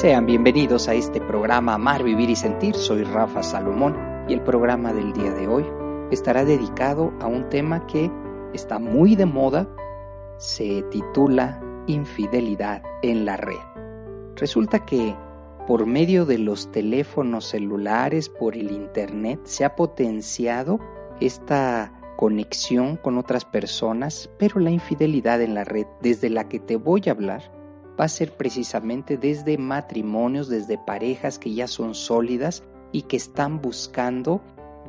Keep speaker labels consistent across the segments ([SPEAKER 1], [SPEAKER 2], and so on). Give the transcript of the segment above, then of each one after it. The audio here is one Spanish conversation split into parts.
[SPEAKER 1] Sean bienvenidos a este programa Amar, Vivir y Sentir. Soy Rafa Salomón y el programa del día de hoy estará dedicado a un tema que está muy de moda. Se titula Infidelidad en la red. Resulta que por medio de los teléfonos celulares, por el Internet, se ha potenciado esta conexión con otras personas, pero la infidelidad en la red, desde la que te voy a hablar, va a ser precisamente desde matrimonios, desde parejas que ya son sólidas y que están buscando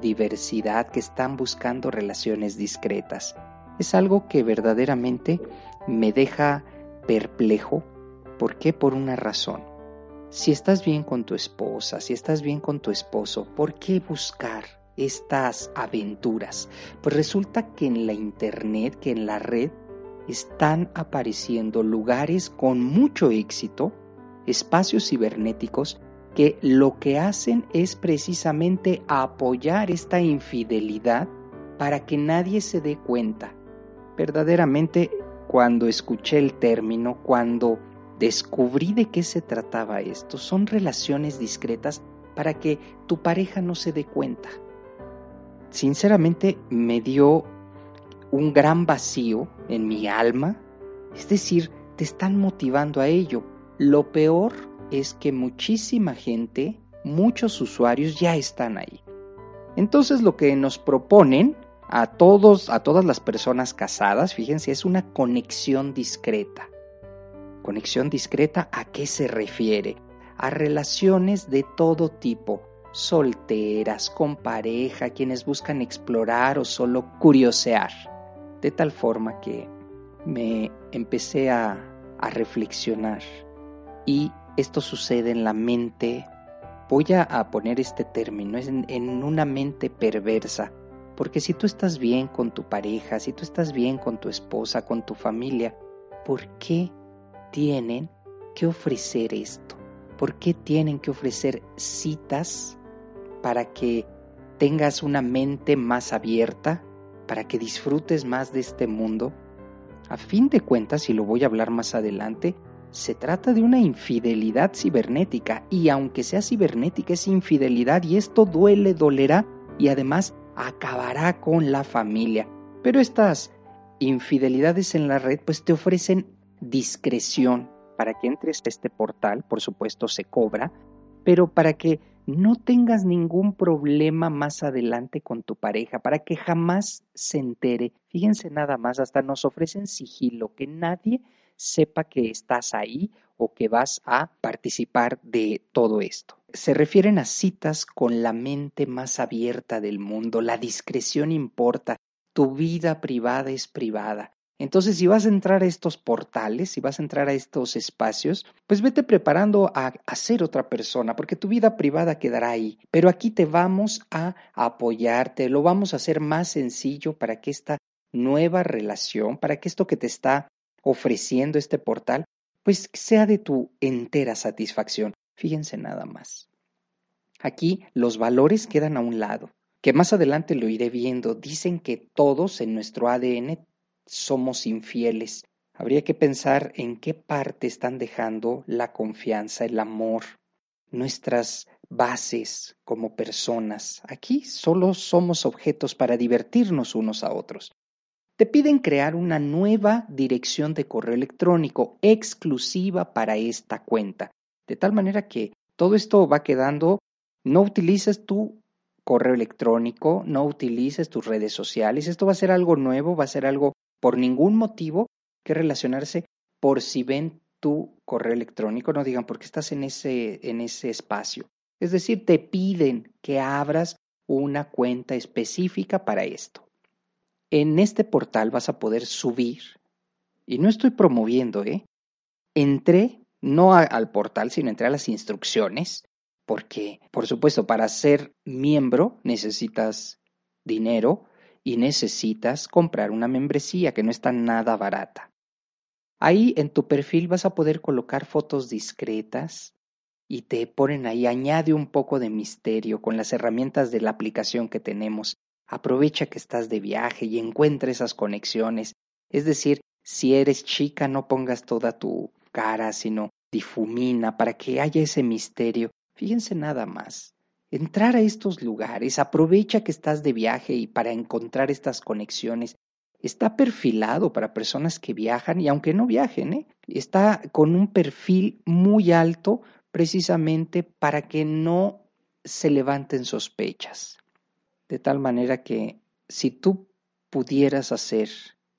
[SPEAKER 1] diversidad, que están buscando relaciones discretas. Es algo que verdaderamente me deja perplejo. ¿Por qué? Por una razón. Si estás bien con tu esposa, si estás bien con tu esposo, ¿por qué buscar estas aventuras? Pues resulta que en la internet, que en la red, están apareciendo lugares con mucho éxito, espacios cibernéticos, que lo que hacen es precisamente apoyar esta infidelidad para que nadie se dé cuenta. Verdaderamente, cuando escuché el término, cuando descubrí de qué se trataba esto, son relaciones discretas para que tu pareja no se dé cuenta. Sinceramente me dio un gran vacío en mi alma, es decir, te están motivando a ello. Lo peor es que muchísima gente, muchos usuarios ya están ahí. Entonces lo que nos proponen a todos, a todas las personas casadas, fíjense, es una conexión discreta. Conexión discreta a qué se refiere? A relaciones de todo tipo, solteras, con pareja, quienes buscan explorar o solo curiosear de tal forma que me empecé a, reflexionar. Y esto sucede en la mente, voy a, poner este término, es en, en una mente perversa, porque si tú estás bien con tu pareja, si tú estás bien con tu esposa, con tu familia, ¿por qué tienen que ofrecer esto? ¿Por qué tienen que ofrecer citas para que tengas una mente más abierta, para que disfrutes más de este mundo, a fin de cuentas, y lo voy a hablar más adelante, se trata de una infidelidad cibernética y aunque sea cibernética es infidelidad y esto duele, dolerá y además acabará con la familia. Pero estas infidelidades en la red pues te ofrecen discreción para que entres a este portal, por supuesto se cobra, pero para que no tengas ningún problema más adelante con tu pareja, para que jamás se entere. Fíjense nada más, hasta nos ofrecen sigilo, que nadie sepa que estás ahí o que vas a participar de todo esto. Se refieren a citas con la mente más abierta del mundo, la discreción importa, tu vida privada es privada. Entonces, si vas a entrar a estos portales, si vas a entrar a estos espacios, pues vete preparando a, a, ser otra persona, porque tu vida privada quedará ahí. Pero aquí te vamos a apoyarte, lo vamos a hacer más sencillo para que esta nueva relación, para que esto que te está ofreciendo este portal, pues sea de tu entera satisfacción. Fíjense nada más. Aquí los valores quedan a un lado, que más adelante lo iré viendo. Dicen que todos en nuestro ADN somos infieles. Habría que pensar en qué parte están dejando la confianza, el amor, nuestras bases como personas. Aquí solo somos objetos para divertirnos unos a otros. Te piden crear una nueva dirección de correo electrónico exclusiva para esta cuenta. De tal manera que todo esto va quedando, no utilices tu correo electrónico, no utilices tus redes sociales, esto va a ser algo nuevo, va a ser algo por ningún motivo que relacionarse por si ven tu correo electrónico, no digan porque estás en ese, en ese espacio. Es decir, te piden que abras una cuenta específica para esto. En este portal vas a poder subir, y no estoy promoviendo, ¿eh? Entré no al portal, sino entré a las instrucciones, porque, por supuesto, para ser miembro necesitas dinero y necesitas comprar una membresía que no está nada barata. Ahí en tu perfil vas a poder colocar fotos discretas y te ponen ahí, añade un poco de misterio con las herramientas de la aplicación que tenemos. Aprovecha que estás de viaje y encuentra esas conexiones. Es decir, si eres chica, no pongas toda tu cara, sino difumina para que haya ese misterio. Fíjense nada más. Entrar a estos lugares, aprovecha que estás de viaje y para encontrar estas conexiones. Está perfilado para personas que viajan y aunque no viajen, ¿eh? está con un perfil muy alto precisamente para que no se levanten sospechas. De tal manera que si tú pudieras hacer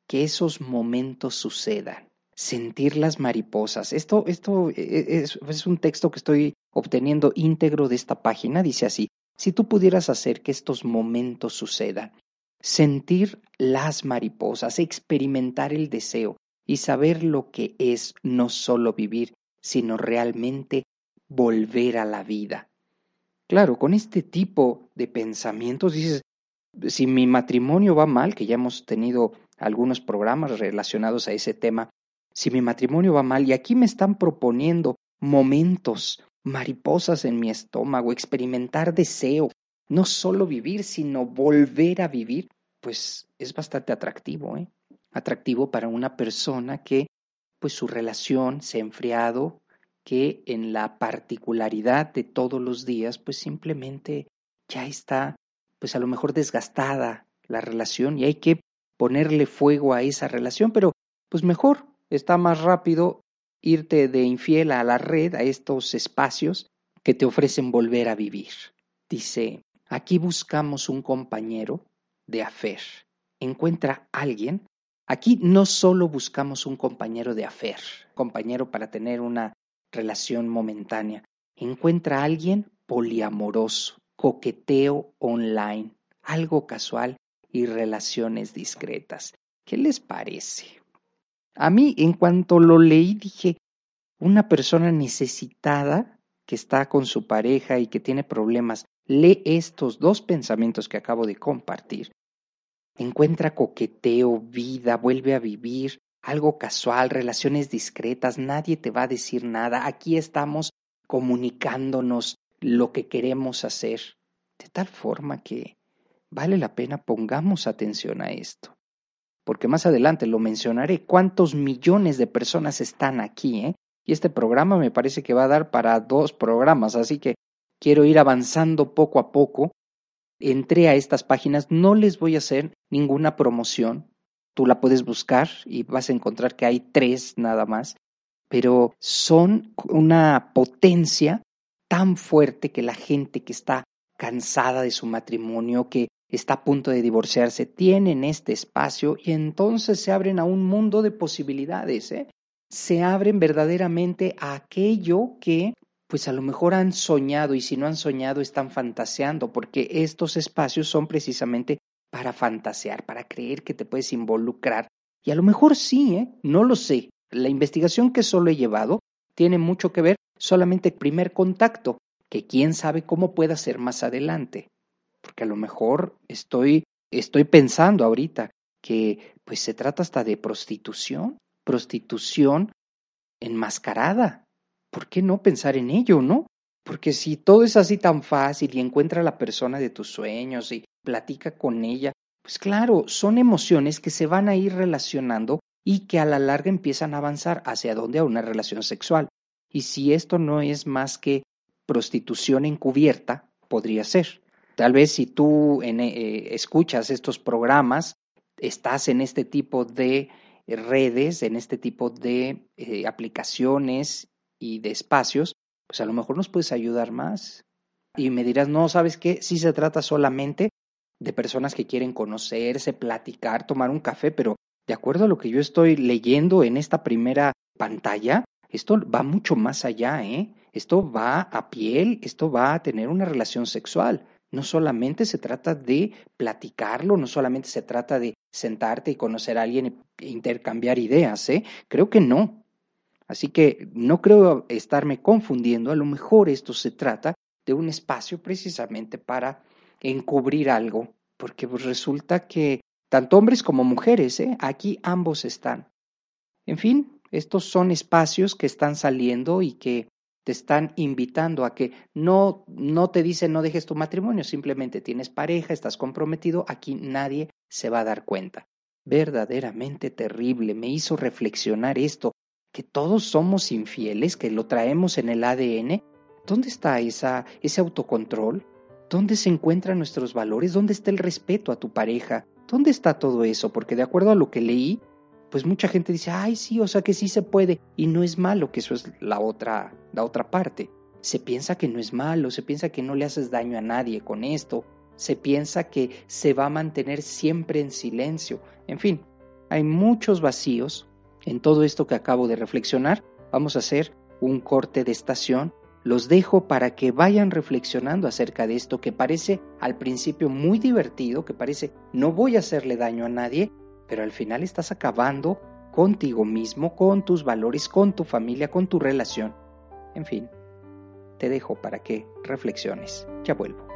[SPEAKER 1] que esos momentos sucedan, sentir las mariposas, esto, esto e, e, es, es un texto que estoy obteniendo íntegro de esta página, dice así, si tú pudieras hacer que estos momentos sucedan, sentir las mariposas, experimentar el deseo y saber lo que es no solo vivir, sino realmente volver a la vida. Claro, con este tipo de pensamientos dices, si mi matrimonio va mal, que ya hemos tenido algunos programas relacionados a ese tema, si mi matrimonio va mal y aquí me están proponiendo momentos, mariposas en mi estómago, experimentar deseo, no solo vivir, sino volver a vivir, pues es bastante atractivo, ¿eh? Atractivo para una persona que pues su relación se ha enfriado, que en la particularidad de todos los días, pues simplemente ya está, pues a lo mejor desgastada la relación y hay que ponerle fuego a esa relación, pero pues mejor, está más rápido irte de infiel a la red, a estos espacios que te ofrecen volver a vivir. Dice, aquí buscamos un compañero de afer. Encuentra alguien. Aquí no solo buscamos un compañero de afer, compañero para tener una relación momentánea. Encuentra alguien poliamoroso, coqueteo online, algo casual y relaciones discretas. ¿Qué les parece? A mí, en cuanto lo leí, dije, una persona necesitada que está con su pareja y que tiene problemas, lee estos dos pensamientos que acabo de compartir. Encuentra coqueteo, vida, vuelve a vivir, algo casual, relaciones discretas, nadie te va a decir nada, aquí estamos comunicándonos lo que queremos hacer, de tal forma que vale la pena pongamos atención a esto, porque más adelante lo mencionaré, cuántos millones de personas están aquí, ¿eh? Y este programa me parece que va a dar para dos programas, así que quiero ir avanzando poco a poco. Entré a estas páginas, no les voy a hacer ninguna promoción, Tú la puedes buscar y vas a encontrar que hay tres nada más, pero son una potencia tan fuerte que la gente que está cansada de su matrimonio, que está a punto de divorciarse, tienen este espacio y entonces se abren a un mundo de posibilidades. ¿eh? Se abren verdaderamente a aquello que pues a lo mejor han soñado y si no han soñado están fantaseando, porque estos espacios son precisamente para fantasear, para creer que te puedes involucrar. Y a lo mejor sí, ¿eh? No lo sé. La investigación que solo he llevado tiene mucho que ver solamente el primer contacto, que quién sabe cómo pueda ser más adelante. Porque a lo mejor estoy, estoy pensando ahorita que pues se trata hasta de prostitución, prostitución enmascarada. ¿Por qué no pensar en ello, no? Porque si todo es así tan fácil y encuentra a la persona de tus sueños y platica con ella, pues claro, son emociones que se van a ir relacionando y que a la larga empiezan a avanzar hacia donde a una relación sexual. Y si esto no es más que prostitución encubierta, podría ser. Tal vez si tú eh, escuchas estos programas, estás en este tipo de redes, en este tipo de eh, aplicaciones y de espacios, pues a lo mejor nos puedes ayudar más. Y me dirás, no, ¿sabes qué? Sí se trata solamente de personas que quieren conocerse, platicar, tomar un café, pero de acuerdo a lo que yo estoy leyendo en esta primera pantalla, esto va mucho más allá, ¿eh? Esto va a piel, esto va a tener una relación sexual. No solamente se trata de platicarlo, no solamente se trata de sentarte y conocer a alguien e intercambiar ideas, ¿eh? Creo que no. Así que no creo estarme confundiendo, a lo mejor esto se trata de un espacio precisamente para encubrir algo, porque pues resulta que tanto hombres como mujeres, ¿eh? aquí ambos están. En fin, estos son espacios que están saliendo y que te están invitando a que no, no te dicen no dejes tu matrimonio, simplemente tienes pareja, estás comprometido, aquí nadie se va a dar cuenta. Verdaderamente terrible, me hizo reflexionar esto, que todos somos infieles, que lo traemos en el ADN. ¿Dónde está esa, ese autocontrol? ¿Dónde se encuentran nuestros valores? ¿Dónde está el respeto a tu pareja? ¿Dónde está todo eso? Porque de acuerdo a lo que leí, pues mucha gente dice, ay, sí, o sea que sí se puede. Y no es malo, que eso es la otra, la otra parte. Se piensa que no es malo, se piensa que no le haces daño a nadie con esto, se piensa que se va a mantener siempre en silencio. En fin, hay muchos vacíos en todo esto que acabo de reflexionar. Vamos a hacer un corte de estación. Los dejo para que vayan reflexionando acerca de esto que parece al principio muy divertido, que parece no voy a hacerle daño a nadie, pero al final estás acabando contigo mismo, con tus valores, con tu familia, con tu relación. En fin, te dejo para que reflexiones. Ya vuelvo.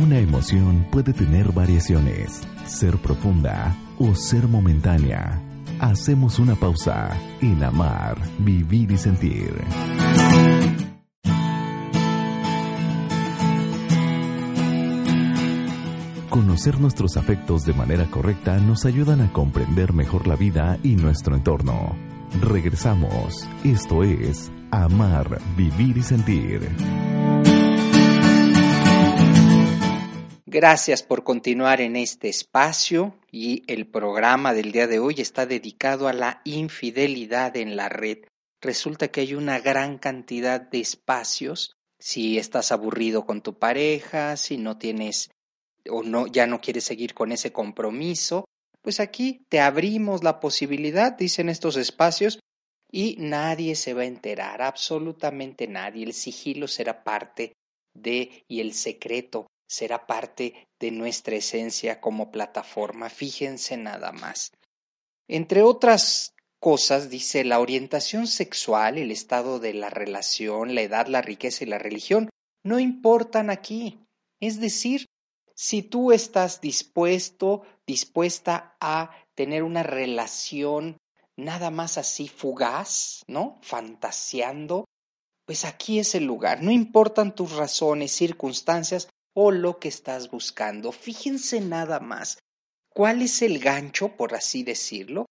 [SPEAKER 2] Una emoción puede tener variaciones, ser profunda o ser momentánea. Hacemos una pausa en amar, vivir y sentir. Conocer nuestros afectos de manera correcta nos ayudan a comprender mejor la vida y nuestro entorno. Regresamos. Esto es Amar, Vivir y Sentir.
[SPEAKER 1] Gracias por continuar en este espacio y el programa del día de hoy está dedicado a la infidelidad en la red. Resulta que hay una gran cantidad de espacios. Si estás aburrido con tu pareja, si no tienes o no, ya no quieres seguir con ese compromiso, pues aquí te abrimos la posibilidad, dicen estos espacios, y nadie se va a enterar, absolutamente nadie. El sigilo será parte de, y el secreto será parte de nuestra esencia como plataforma. Fíjense nada más. Entre otras cosas, dice, la orientación sexual, el estado de la relación, la edad, la riqueza y la religión no importan aquí. Es decir, si tú estás dispuesto, dispuesta a tener una relación nada más así fugaz, ¿no? Fantaseando, pues aquí es el lugar. No importan tus razones, circunstancias o lo que estás buscando. Fíjense nada más. ¿Cuál es el gancho, por así decirlo?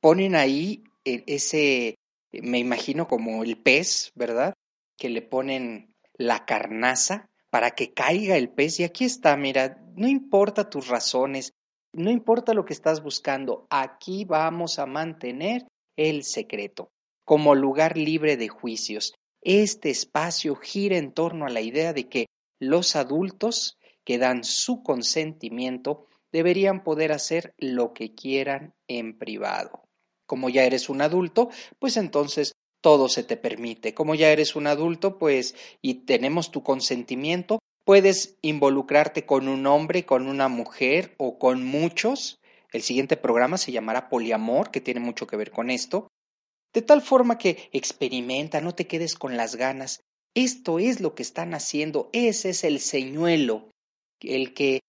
[SPEAKER 1] Ponen ahí e, ese, me imagino como el pez, ¿verdad? Que le ponen la carnaza para que caiga el pez. Y aquí está, mira, no importa tus razones, no importa lo que estás buscando, aquí vamos a mantener el secreto como lugar libre de juicios. Este espacio gira en torno a la idea de que los adultos que dan su consentimiento deberían poder hacer lo que quieran en privado. Como ya eres un adulto, pues entonces todo se te permite. Como ya eres un adulto, pues, y tenemos tu consentimiento, puedes involucrarte con un hombre, con una mujer o con muchos. El siguiente programa se llamará Poliamor, que tiene mucho que ver con esto. De tal forma que experimenta, no te quedes con las ganas. Esto es lo que están haciendo, ese es el señuelo, el que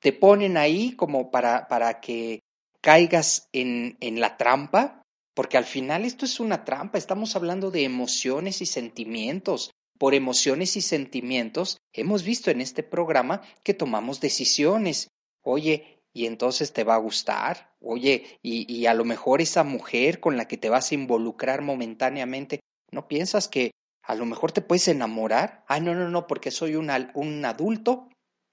[SPEAKER 1] te ponen ahí como para, para que caigas en, en la trampa, porque al final esto es una trampa, estamos hablando de emociones y sentimientos. Por emociones y sentimientos hemos visto en este programa que tomamos decisiones. Oye, y entonces te va a gustar. Oye, y, a lo mejor esa mujer con la que te vas a involucrar momentáneamente, ¿no piensas que a lo mejor te puedes enamorar? Ah, no, no, no, porque soy un adulto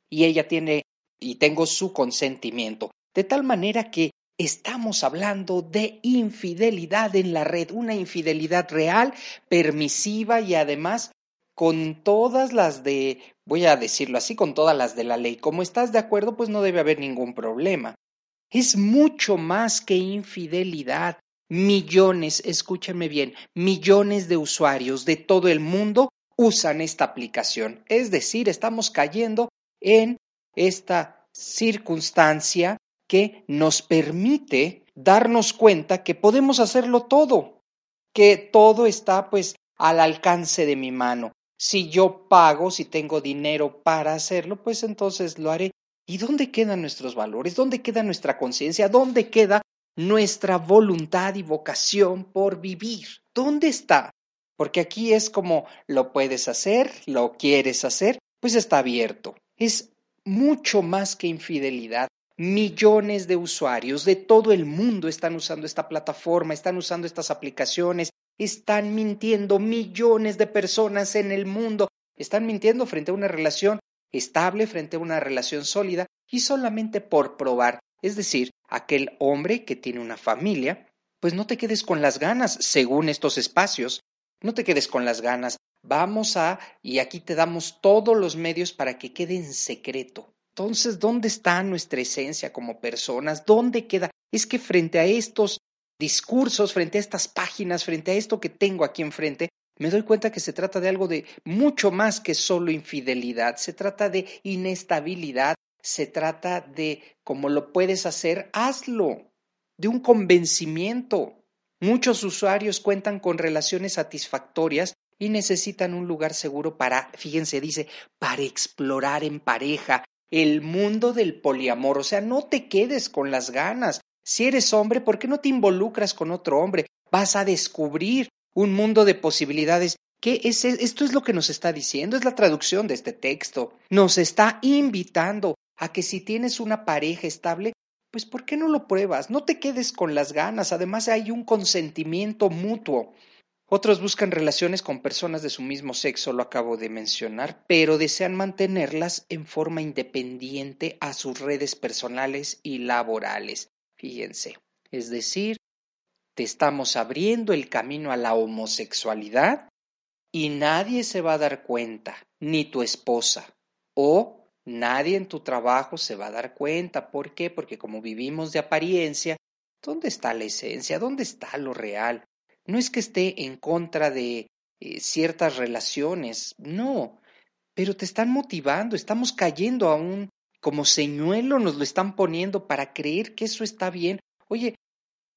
[SPEAKER 1] y ella tiene y tengo su consentimiento. De tal manera que Estamos hablando de infidelidad en la red, una infidelidad real, permisiva y además con todas las de, voy a decirlo así, con todas las de la ley. Como estás de acuerdo, pues no debe haber ningún problema. Es mucho más que infidelidad. Millones, escúchenme bien, millones de usuarios de todo el mundo usan esta aplicación. Es decir, estamos cayendo en esta circunstancia que nos permite darnos cuenta que podemos hacerlo todo, que todo está pues al alcance de mi mano. Si yo pago, si tengo dinero para hacerlo, pues entonces lo haré. ¿Y dónde quedan nuestros valores? ¿Dónde queda nuestra conciencia? ¿Dónde queda nuestra voluntad y vocación por vivir? ¿Dónde está? Porque aquí es como lo puedes hacer, lo quieres hacer, pues está abierto. Es mucho más que infidelidad. Millones de usuarios de todo el mundo están usando esta plataforma, están usando estas aplicaciones, están mintiendo millones de personas en el mundo, están mintiendo frente a una relación estable, frente a una relación sólida y solamente por probar. Es decir, aquel hombre que tiene una familia, pues no te quedes con las ganas, según estos espacios, no te quedes con las ganas. Vamos a, y aquí te damos todos los medios para que quede en secreto. Entonces, ¿dónde está nuestra esencia como personas? ¿Dónde queda? Es que frente a estos discursos, frente a estas páginas, frente a esto que tengo aquí enfrente, me doy cuenta que se trata de algo de mucho más que solo infidelidad, se trata de inestabilidad, se trata de cómo lo puedes hacer, hazlo, de un convencimiento. Muchos usuarios cuentan con relaciones satisfactorias y necesitan un lugar seguro para, fíjense, dice, para explorar en pareja el mundo del poliamor. O sea, no te quedes con las ganas. Si eres hombre, ¿por qué no te involucras con otro hombre? Vas a descubrir un mundo de posibilidades. ¿Qué es e-? esto es lo que nos está diciendo? Es la traducción de este texto. Nos está invitando a que si tienes una pareja estable, pues ¿por qué no lo pruebas? No te quedes con las ganas, además hay un consentimiento mutuo. Otros buscan relaciones con personas de su mismo sexo, lo acabo de mencionar, pero desean mantenerlas en forma independiente a sus redes personales y laborales. Fíjense, es decir, te estamos abriendo el camino a la homosexualidad y nadie se va a dar cuenta, ni tu esposa o Nadie en tu trabajo se va a dar cuenta. ¿Por qué? Porque como vivimos de apariencia, ¿dónde está la esencia? ¿Dónde está lo real? No es que esté en contra de eh, ciertas relaciones, no, pero te están motivando, estamos cayendo a un como señuelo, nos lo están poniendo para creer que eso está bien. Oye,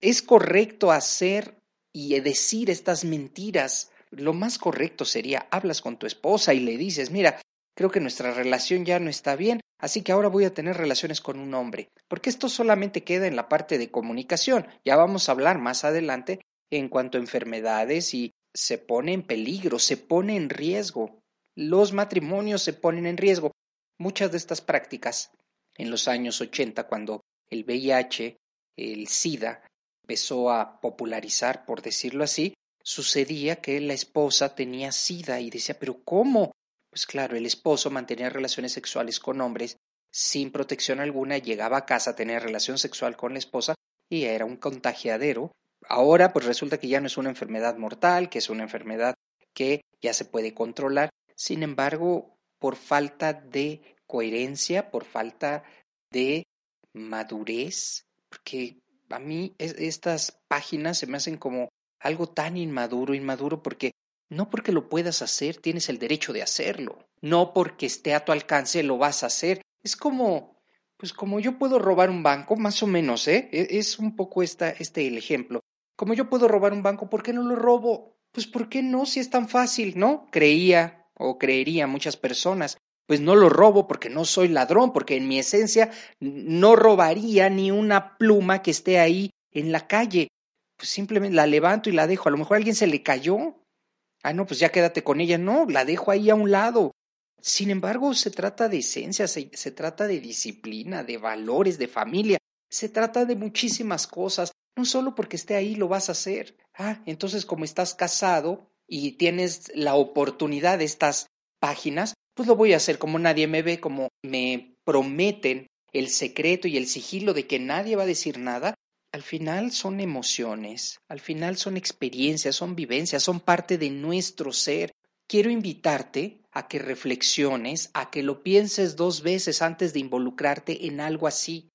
[SPEAKER 1] es correcto hacer y decir estas mentiras. Lo más correcto sería, hablas con tu esposa y le dices, mira, creo que nuestra relación ya no está bien, así que ahora voy a tener relaciones con un hombre, porque esto solamente queda en la parte de comunicación, ya vamos a hablar más adelante en cuanto a enfermedades y se pone en peligro, se pone en riesgo, los matrimonios se ponen en riesgo. Muchas de estas prácticas en los años 80, cuando el VIH, el SIDA, empezó a popularizar, por decirlo así, sucedía que la esposa tenía SIDA y decía, pero ¿cómo? Pues claro, el esposo mantenía relaciones sexuales con hombres sin protección alguna, llegaba a casa a tener relación sexual con la esposa y era un contagiadero. Ahora pues resulta que ya no es una enfermedad mortal, que es una enfermedad que ya se puede controlar. Sin embargo, por falta de coherencia, por falta de madurez, porque a mí estas páginas se me hacen como algo tan inmaduro, inmaduro porque no porque lo puedas hacer, tienes el derecho de hacerlo. No porque esté a tu alcance, lo vas a hacer. Es como, pues como yo puedo robar un banco, más o menos, ¿eh? E, es un poco esta, este el ejemplo. Como yo puedo robar un banco, ¿por qué no lo robo? Pues ¿por qué no? Si es tan fácil, ¿no? Creía o creería muchas personas. Pues no lo robo porque no soy ladrón, porque en mi esencia no robaría ni una pluma que esté ahí en la calle. Pues simplemente la levanto y la dejo. A lo mejor a alguien se le cayó ah, no, pues ya quédate con ella. No, la dejo ahí a un lado. Sin embargo, se trata de esencia, se, se trata de disciplina, de valores, de familia. Se trata de muchísimas cosas. No solo porque esté ahí lo vas a hacer. Ah, entonces como estás casado y tienes la oportunidad de estas páginas, pues lo voy a hacer como nadie me ve, como me prometen el secreto y el sigilo de que nadie va a decir nada, al final son emociones, al final son experiencias, son vivencias, son parte de nuestro ser. Quiero invitarte a que reflexiones, a que lo pienses dos veces antes de involucrarte en algo así.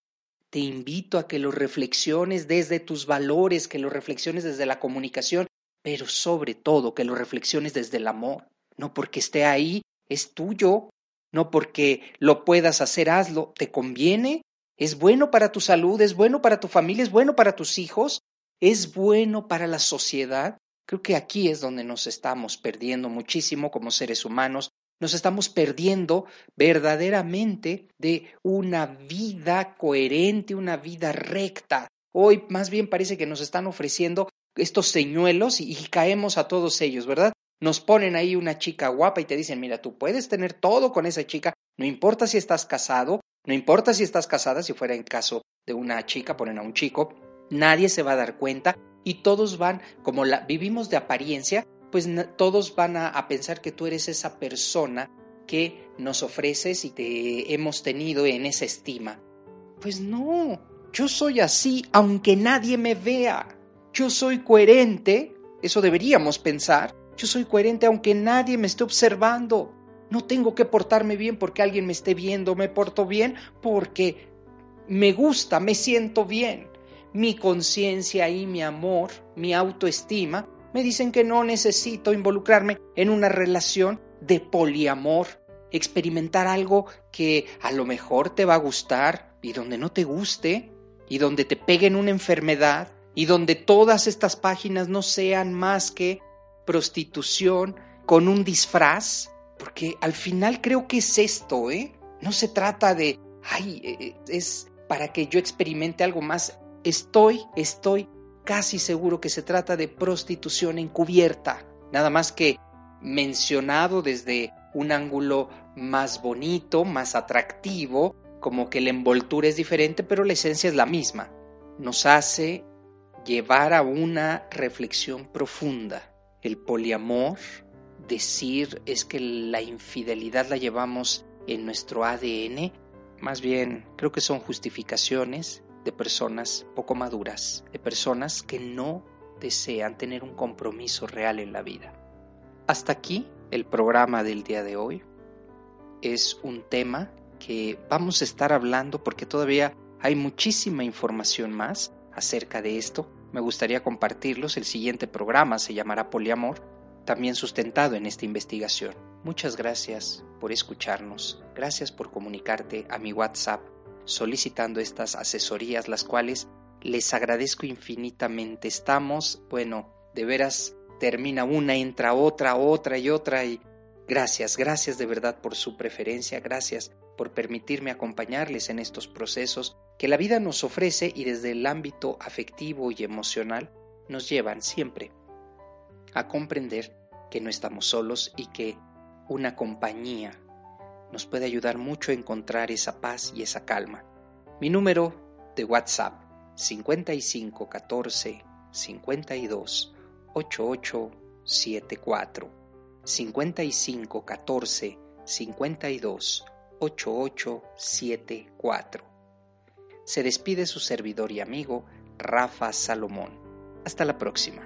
[SPEAKER 1] Te invito a que lo reflexiones desde tus valores, que lo reflexiones desde la comunicación, pero sobre todo que lo reflexiones desde el amor. No porque esté ahí, es tuyo. No porque lo puedas hacer, hazlo. ¿Te conviene? ¿Es bueno para tu salud? ¿Es bueno para tu familia? ¿Es bueno para tus hijos? ¿Es bueno para la sociedad? Creo que aquí es donde nos estamos perdiendo muchísimo como seres humanos. Nos estamos perdiendo verdaderamente de una vida coherente, una vida recta. Hoy más bien parece que nos están ofreciendo estos señuelos y, caemos a todos ellos, ¿verdad? Nos ponen ahí una chica guapa y te dicen, mira, tú puedes tener todo con esa chica, no importa si estás casado, no importa si estás casada, si fuera en caso de una chica, ponen a un chico, nadie se va a dar cuenta y todos van, como la, vivimos de apariencia, pues todos van a, pensar que tú eres esa persona que nos ofreces y te hemos tenido en esa estima. Pues no, yo soy así aunque nadie me vea. Yo soy coherente, eso deberíamos pensar. Yo soy coherente aunque nadie me esté observando. No tengo que portarme bien porque alguien me esté viendo, me porto bien porque me gusta, me siento bien. Mi conciencia y mi amor, mi autoestima, me dicen que no necesito involucrarme en una relación de poliamor, experimentar algo que a lo mejor te va a gustar y donde no te guste y donde te peguen una enfermedad y donde todas estas páginas no sean más que prostitución con un disfraz, porque al final creo que es esto, ¿eh? No se trata de, ay, eh, es para que yo experimente algo más. Estoy, estoy casi seguro que se trata de prostitución encubierta, nada más que mencionado desde un ángulo más bonito, más atractivo, como que la envoltura es diferente, pero la esencia es la misma. Nos hace llevar a una reflexión profunda. El poliamor, decir es que la infidelidad la llevamos en nuestro ADN, más bien creo que son justificaciones de personas poco maduras, de personas que no desean tener un compromiso real en la vida. Hasta aquí el programa del día de hoy. Es un tema que vamos a estar hablando porque todavía hay muchísima información más acerca de esto. Me gustaría compartirlos. El siguiente programa se llamará Poliamor, también sustentado en esta investigación. Muchas gracias por escucharnos. Gracias por comunicarte a mi WhatsApp solicitando estas asesorías, las cuales les agradezco infinitamente. Estamos, bueno, de veras termina una, entra otra, otra y otra y gracias, gracias de verdad por su preferencia, gracias por permitirme acompañarles en estos procesos que la vida nos ofrece y desde el ámbito afectivo y emocional nos llevan siempre a comprender que no estamos solos y que una compañía nos puede ayudar mucho a encontrar esa paz y esa calma. Mi número de WhatsApp 55 14 52 8874 55 14 52 8874. Se despide su servidor y amigo Rafa Salomón. Hasta la próxima.